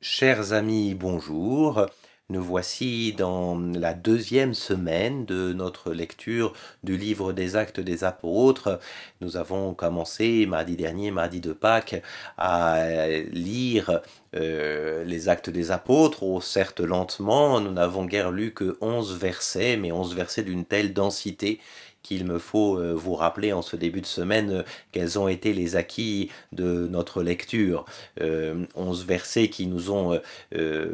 Chers amis, bonjour. Nous voici dans la deuxième semaine de notre lecture du livre des actes des apôtres. Nous avons commencé mardi dernier, mardi de Pâques, à lire euh, les actes des apôtres, oh, certes lentement, nous n'avons guère lu que onze versets, mais onze versets d'une telle densité qu'il me faut euh, vous rappeler en ce début de semaine euh, quels ont été les acquis de notre lecture. Euh, onze versets qui nous ont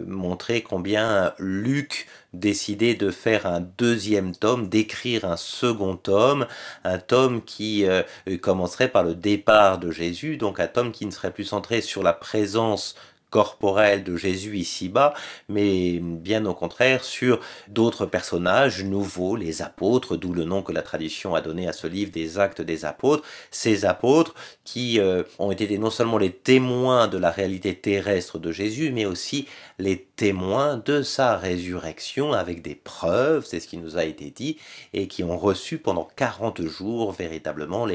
montré combien Luc décidait de faire un deuxième tome, d'écrire un second tome, un tome qui commencerait par le départ de Jésus, donc un tome qui ne serait plus centré sur la présence corporel de Jésus ici-bas, mais bien au contraire sur d'autres personnages nouveaux, les apôtres, d'où le nom que la tradition a donné à ce livre des actes des apôtres, ces apôtres qui euh, ont été non seulement les témoins de la réalité terrestre de Jésus, mais aussi les témoins de sa résurrection avec des preuves, c'est ce qui nous a été dit, et qui ont reçu pendant 40 jours véritablement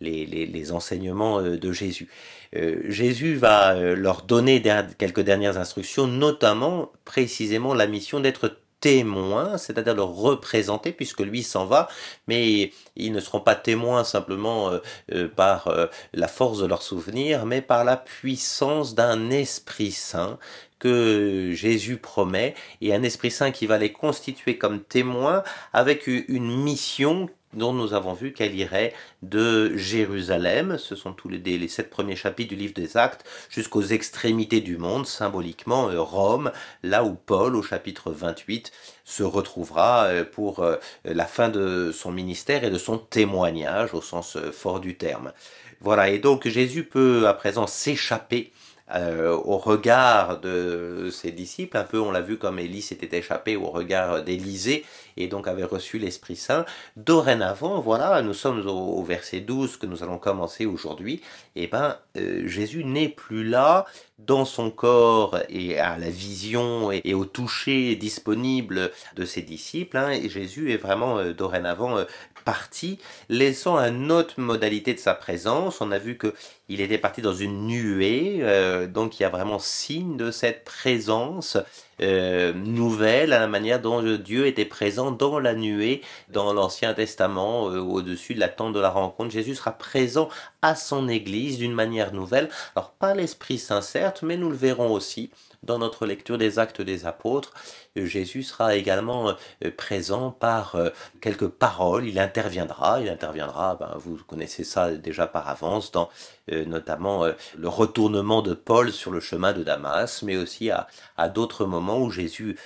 les, enseignements euh, de Jésus. Euh, Jésus va leur donner quelques dernières instructions, notamment précisément la mission d'être témoin, c'est-à-dire de représenter, puisque lui s'en va, mais ils ne seront pas témoins simplement euh, euh, par euh, la force de leur souvenir, mais par la puissance d'un Esprit Saint que Jésus promet, et un Esprit Saint qui va les constituer comme témoins avec une mission dont nous avons vu qu'elle irait de Jérusalem, ce sont tous les, sept premiers chapitres du livre des Actes, jusqu'aux extrémités du monde, symboliquement euh, Rome, là où Paul, au chapitre 28, se retrouvera euh, pour euh, la fin de son ministère et de son témoignage, au sens fort du terme. Voilà, et donc Jésus peut à présent s'échapper au regard de ses disciples, un peu on l'a vu comme Élie s'était échappé au regard d'Élisée, et donc avait reçu l'Esprit Saint. Dorénavant, voilà, nous sommes au, verset 12 que nous allons commencer aujourd'hui, et eh ben euh, Jésus n'est plus là dans son corps et à la vision et, au toucher disponible de ses disciples, hein, et Jésus est vraiment euh, dorénavant euh, parti, laissant une autre modalité de sa présence. On a vu que il était parti dans une nuée, donc il y a vraiment signe de cette présence euh, nouvelle à la manière dont Dieu était présent dans la nuée dans l'Ancien Testament euh, au-dessus de la tente de la rencontre. Jésus sera présent à son Église d'une manière nouvelle. Alors pas l'Esprit Saint mais nous le verrons aussi dans notre lecture des actes des apôtres, euh, Jésus sera également euh, présent par euh, quelques paroles, il interviendra, il interviendra, ben, vous connaissez ça déjà par avance, dans notamment le retournement de Paul sur le chemin de Damas, mais aussi à, d'autres moments où Jésus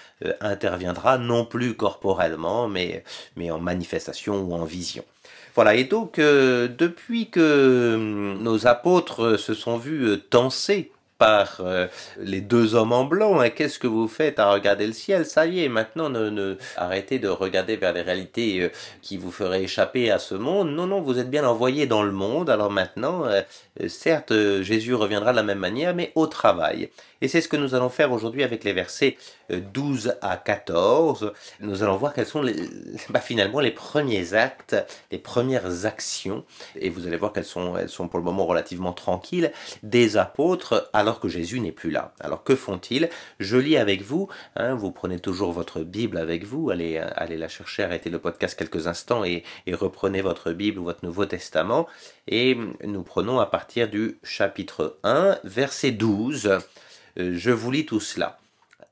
interviendra, non plus corporellement, mais, mais en manifestation ou en vision. Voilà, et donc depuis que hum, nos apôtres se sont vus tenser par euh, les deux hommes en blanc. Hein. Qu'est-ce que vous faites à regarder le ciel? Ça y est, maintenant, ne, arrêtez de regarder vers les réalités euh, qui vous feraient échapper à ce monde. Non, non, vous êtes bien envoyés dans le monde. Alors maintenant, euh, certes, Jésus reviendra de la même manière, mais au travail. Et c'est ce que nous allons faire aujourd'hui avec les versets 12 euh, à 14. Nous allons voir quels sont les, bah, finalement les premiers actes, les premières actions, et vous allez voir qu'elles sont, elles sont pour le moment relativement tranquilles, des apôtres alors que Jésus n'est plus là. Alors que font-ils? Je lis avec vous, hein, vous prenez toujours votre Bible avec vous, allez, allez la chercher, arrêtez le podcast quelques instants et, et reprenez votre Bible ou votre Nouveau Testament, et nous prenons à partir du chapitre 1, verset 12. Euh, je vous lis tout cela.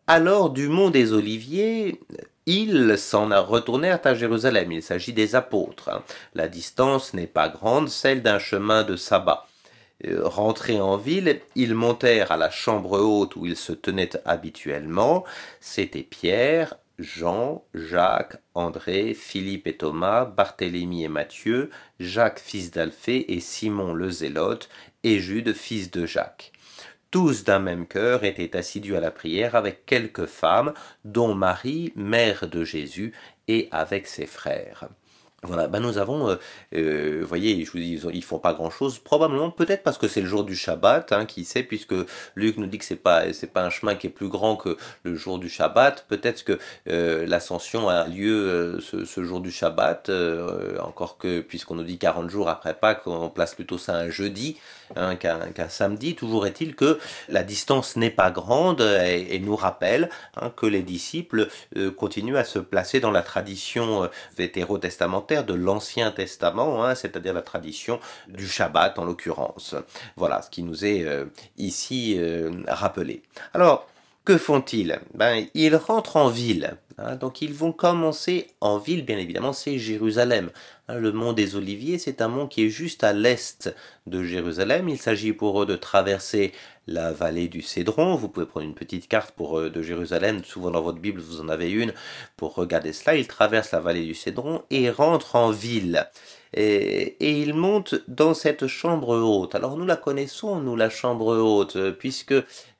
Alors du mont des Oliviers, ils s'en retournèrent à Jérusalem. Il s'agit des apôtres. Hein. La distance n'est pas grande, celle d'un chemin de sabbat. Euh, rentrés en ville, ils montèrent à la chambre haute où ils se tenaient habituellement. C'étaient Pierre, Jean, Jacques, André, Philippe et Thomas, Barthélemy et Matthieu, Jacques fils d'Alphée et Simon le Zélote, et Jude fils de Jacques tous d'un même cœur étaient assidus à la prière avec quelques femmes, dont Marie, mère de Jésus, et avec ses frères. Voilà, ben nous avons, euh, euh, vous voyez, je vous dis, ils, font pas grand chose, probablement peut-être parce que c'est le jour du Shabbat, hein, qui sait, puisque Luc nous dit que c'est pas c'est pas un chemin qui est plus grand que le jour du Shabbat. Peut-être que euh, l'ascension a lieu ce, jour du Shabbat, encore que puisqu'on nous dit 40 jours après Pâques, on place plutôt ça un jeudi hein, qu'un samedi. Toujours est-il que la distance n'est pas grande et, nous rappelle hein, que les disciples continuent à se placer dans la tradition vétérotestamentaire de l'Ancien Testament, hein, c'est-à-dire la tradition du Shabbat en l'occurrence. Voilà ce qui nous est euh, ici euh, rappelé. Alors, que font-ils? Ben, Ils rentrent en ville. Hein, donc ils vont commencer en ville, bien évidemment, c'est Jérusalem. Hein, le mont des Oliviers, c'est un mont qui est juste à l'est de Jérusalem. Il s'agit pour eux de traverser la vallée du Cédron. Vous pouvez prendre une petite carte pour, euh, de Jérusalem, souvent dans votre Bible vous en avez une, pour regarder cela. Ils traversent la vallée du Cédron et rentrent en ville. Et, ils montent dans cette chambre haute. Alors nous la connaissons, nous, la chambre haute, puisque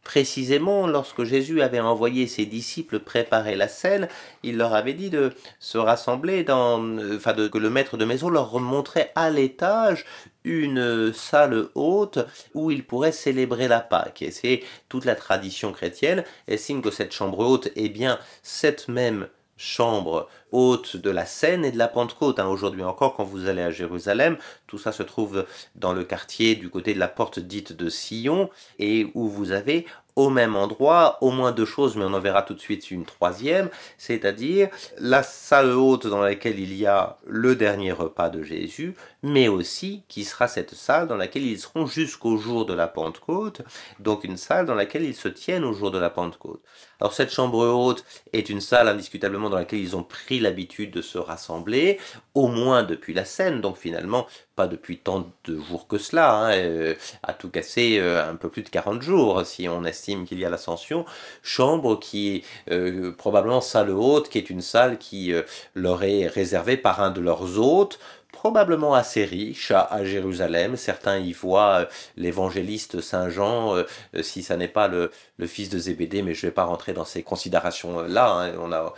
Précisément, lorsque Jésus avait envoyé ses disciples préparer la scène, il leur avait dit de se rassembler dans, enfin, de, que le maître de maison leur montrait à l'étage une salle haute où ils pourraient célébrer la Pâque. Et c'est toute la tradition chrétienne estime que cette chambre haute est bien cette même chambre haute de la Seine et de la Pentecôte. Hein. Aujourd'hui encore, quand vous allez à Jérusalem, tout ça se trouve dans le quartier du côté de la porte dite de Sion, et où vous avez au même endroit, au moins deux choses, mais on en verra tout de suite une troisième, c'est-à-dire la salle haute dans laquelle il y a le dernier repas de Jésus, mais aussi qui sera cette salle dans laquelle ils seront jusqu'au jour de la Pentecôte, donc une salle dans laquelle ils se tiennent au jour de la Pentecôte. Alors cette chambre haute est une salle indiscutablement dans laquelle ils ont pris l'habitude de se rassembler, au moins depuis la scène, donc finalement pas depuis tant de jours que cela, hein, euh, à tout casser euh, un peu plus de 40 jours si on estime qu'il y a l'ascension, chambre qui est euh, probablement salle haute, qui est une salle qui leur est réservée par un de leurs hôtes, probablement assez riche à, Jérusalem. Certains y voient euh, l'évangéliste Saint Jean, euh, euh, si ça n'est pas le, fils de Zébédée, mais je ne vais pas rentrer dans ces considérations-là. Hein.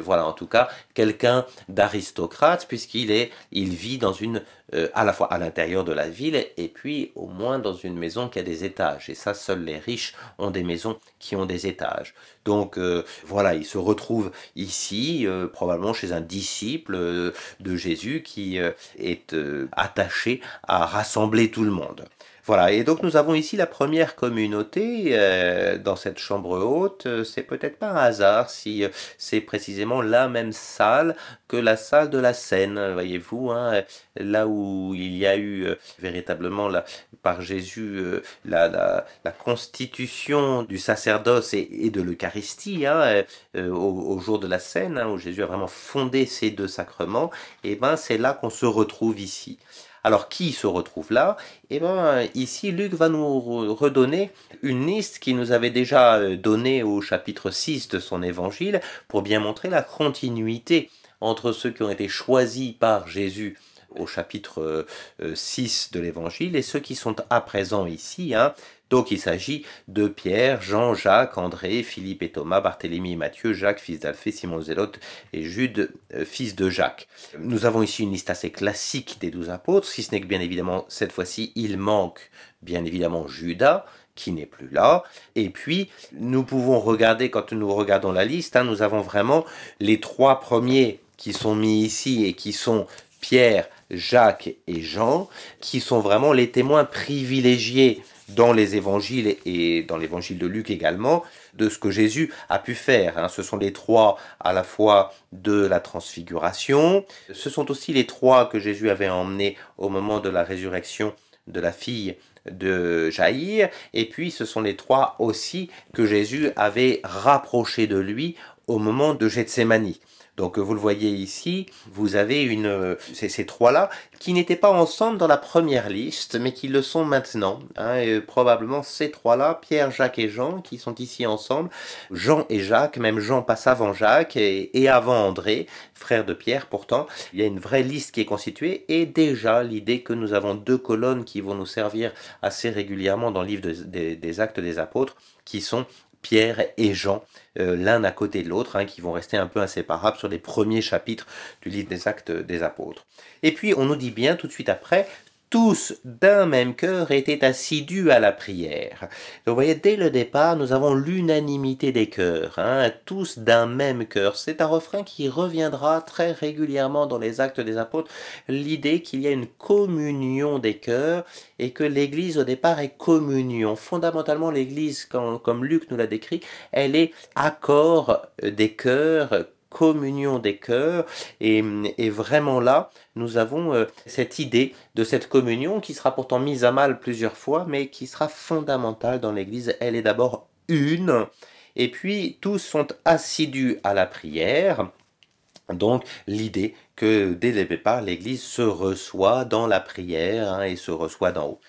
Voilà, en tout cas, quelqu'un d'aristocrate, puisqu'il est, il vit dans une, à la fois à l'intérieur de la ville, et puis au moins dans une maison qui a des étages. Et ça, seuls les riches ont des maisons qui ont des étages. Donc voilà, il se retrouve ici, probablement chez un disciple de Jésus qui est euh, attaché à rassembler tout le monde. Voilà, et donc nous avons ici la première communauté euh, dans cette chambre haute. C'est peut-être pas un hasard si euh, c'est précisément la même salle que la salle de la Seine, voyez-vous, hein, là où il y a eu véritablement la, par Jésus la, constitution du sacerdoce et, de l'Eucharistie hein, au, jour de la Seine, hein, où Jésus a vraiment fondé ces deux sacrements. Et ben c'est là qu'on se retrouve ici. Alors qui se retrouve là? Eh bien ici Luc va nous redonner une liste qu'il nous avait déjà euh, donnée au chapitre 6 de son évangile pour bien montrer la continuité entre ceux qui ont été choisis par Jésus au chapitre 6 euh, de l'évangile et ceux qui sont à présent ici. Hein. Donc il s'agit de Pierre, Jean, Jacques, André, Philippe et Thomas, Barthélemy et Matthieu, Jacques, fils d'Alphée, Simon Zélote et Jude, euh, fils de Jacques. Nous avons ici une liste assez classique des douze apôtres, si ce n'est que bien évidemment cette fois-ci il manque bien évidemment Judas, qui n'est plus là. Et puis, nous pouvons regarder, quand nous regardons la liste, hein, nous avons vraiment les trois premiers qui sont mis ici et qui sont Pierre, Jacques et Jean, qui sont vraiment les témoins privilégiés dans les évangiles et dans l'évangile de Luc également, de ce que Jésus a pu faire. Hein. Ce sont les trois à la fois de la transfiguration, ce sont aussi les trois que Jésus avait emmenés au moment de la résurrection de la fille de Jaïr, et puis ce sont les trois aussi que Jésus avait rapprochés de lui au moment de Gethsemane. Donc vous le voyez ici, vous avez une, ces, trois-là qui n'étaient pas ensemble dans la première liste, mais qui le sont maintenant. Hein, probablement ces trois-là, Pierre, Jacques et Jean, qui sont ici ensemble. Jean et Jacques, même Jean passe avant Jacques et, avant André, frère de Pierre pourtant. Il y a une vraie liste qui est constituée et déjà l'idée que nous avons deux colonnes qui vont nous servir assez régulièrement dans le livre des actes des apôtres, qui sont Pierre et Jean, l'un à côté de l'autre, hein, qui vont rester un peu inséparables sur les premiers chapitres du livre des actes des apôtres. Et puis on nous dit bien tout de suite après, tous d'un même cœur étaient assidus à la prière. Donc, vous voyez, dès le départ, nous avons l'unanimité des cœurs, hein, tous d'un même cœur. C'est un refrain qui reviendra très régulièrement dans les actes des apôtres, l'idée qu'il y a une communion des cœurs et que l'Église au départ est communion. Fondamentalement, l'Église, comme Luc nous l'a décrit, elle est accord des cœurs, communion des cœurs. Et, vraiment là, nous avons euh, cette idée de cette communion qui sera pourtant mise à mal plusieurs fois, mais qui sera fondamentale dans l'Église. Elle est d'abord une. Et puis, tous sont assidus à la prière. Donc l'idée que dès le départ, l'Église se reçoit dans la prière hein, et se reçoit d'en haut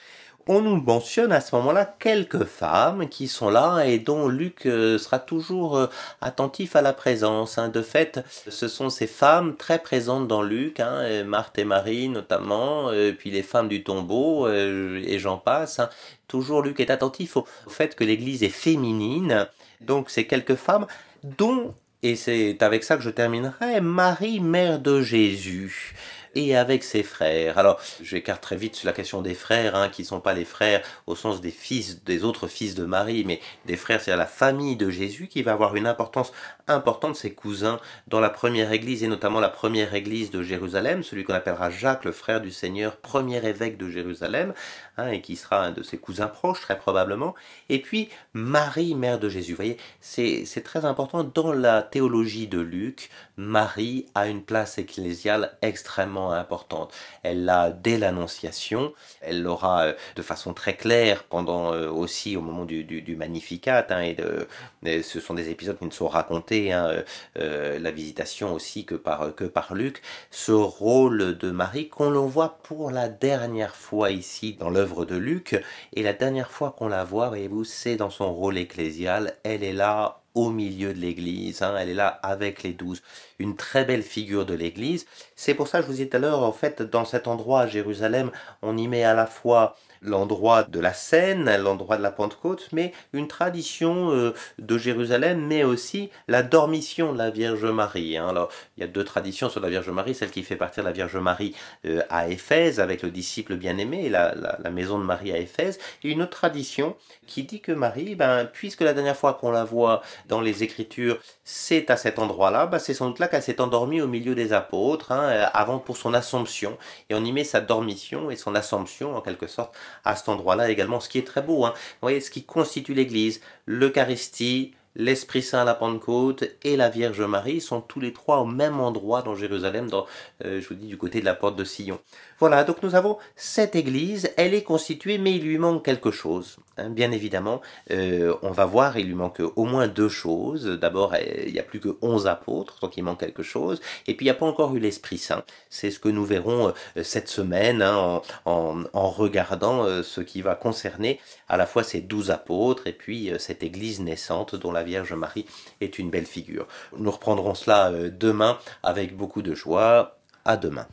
on nous mentionne à ce moment-là quelques femmes qui sont là et dont Luc euh, sera toujours euh, attentif à la présence. Hein. De fait, ce sont ces femmes très présentes dans Luc, hein, Marthe et Marie notamment, euh, puis les femmes du tombeau et j'en passe. Hein. Toujours Luc est attentif au fait que l'Église est féminine. Donc ces quelques femmes dont, et c'est avec ça que je terminerai, Marie, mère de Jésus et avec ses frères. Alors, j'écarte très vite sur la question des frères, hein, qui ne sont pas les frères au sens des fils, des autres fils de Marie, mais des frères, c'est-à-dire la famille de Jésus, qui va avoir une importance importante, ses cousins, dans la première église, et notamment la première église de Jérusalem, celui qu'on appellera Jacques, le frère du Seigneur, premier évêque de Jérusalem, hein, et qui sera un de ses cousins proches, très probablement. Et puis, Marie, mère de Jésus. Vous voyez, c'est très important dans la théologie de Luc, Marie a une place ecclésiale extrêmement importante. Elle l'a dès l'Annonciation, elle l'aura euh, de façon très claire pendant euh, aussi au moment du, du, Magnificat, hein, et, de, ce sont des épisodes qui ne sont racontés, hein, euh, la visitation aussi que par, Luc, ce rôle de Marie qu'on le voit pour la dernière fois ici dans l'œuvre de Luc, et la dernière fois qu'on la voit, voyez-vous, c'est dans son rôle ecclésial, elle est là au milieu de l'église, hein, elle est là avec les douze, une très belle figure de l'église. C'est pour ça que je vous disais tout à l'heure, en fait, dans cet endroit à Jérusalem, on y met à la fois l'endroit de la scène, l'endroit de la Pentecôte, mais une tradition euh, de Jérusalem, mais aussi la dormition de la Vierge Marie. Hein. Alors, il y a deux traditions sur la Vierge Marie, celle qui fait partir la Vierge Marie euh, à Éphèse, avec le disciple bien-aimé, la, la, maison de Marie à Éphèse, et une autre tradition qui dit que Marie, ben, puisque la dernière fois qu'on la voit dans les Écritures, c'est à cet endroit-là, ben, c'est sans doute là qu'elle s'est endormie au milieu des apôtres, hein, avant pour son assomption, et on y met sa dormition et son assomption, en quelque sorte, à cet endroit-là également, ce qui est très beau. Hein. Vous voyez, ce qui constitue l'Église, l'Eucharistie, l'Esprit Saint à la Pentecôte et la Vierge Marie sont tous les trois au même endroit dans Jérusalem, dans, euh, je vous dis, du côté de la porte de Sion. Voilà, donc nous avons cette église, elle est constituée, mais il lui manque quelque chose. Hein. bien évidemment, euh, on va voir, il lui manque au moins deux choses. D'abord, il n'y a plus que onze apôtres, donc il manque quelque chose. Et puis, il n'y a pas encore eu l'Esprit Saint. C'est ce que nous verrons euh, cette semaine hein, en, en, regardant ce qui va concerner à la fois ces douze apôtres et puis cette église naissante dont la Vierge Marie est une belle figure. Nous reprendrons cela euh, demain avec beaucoup de joie. À demain.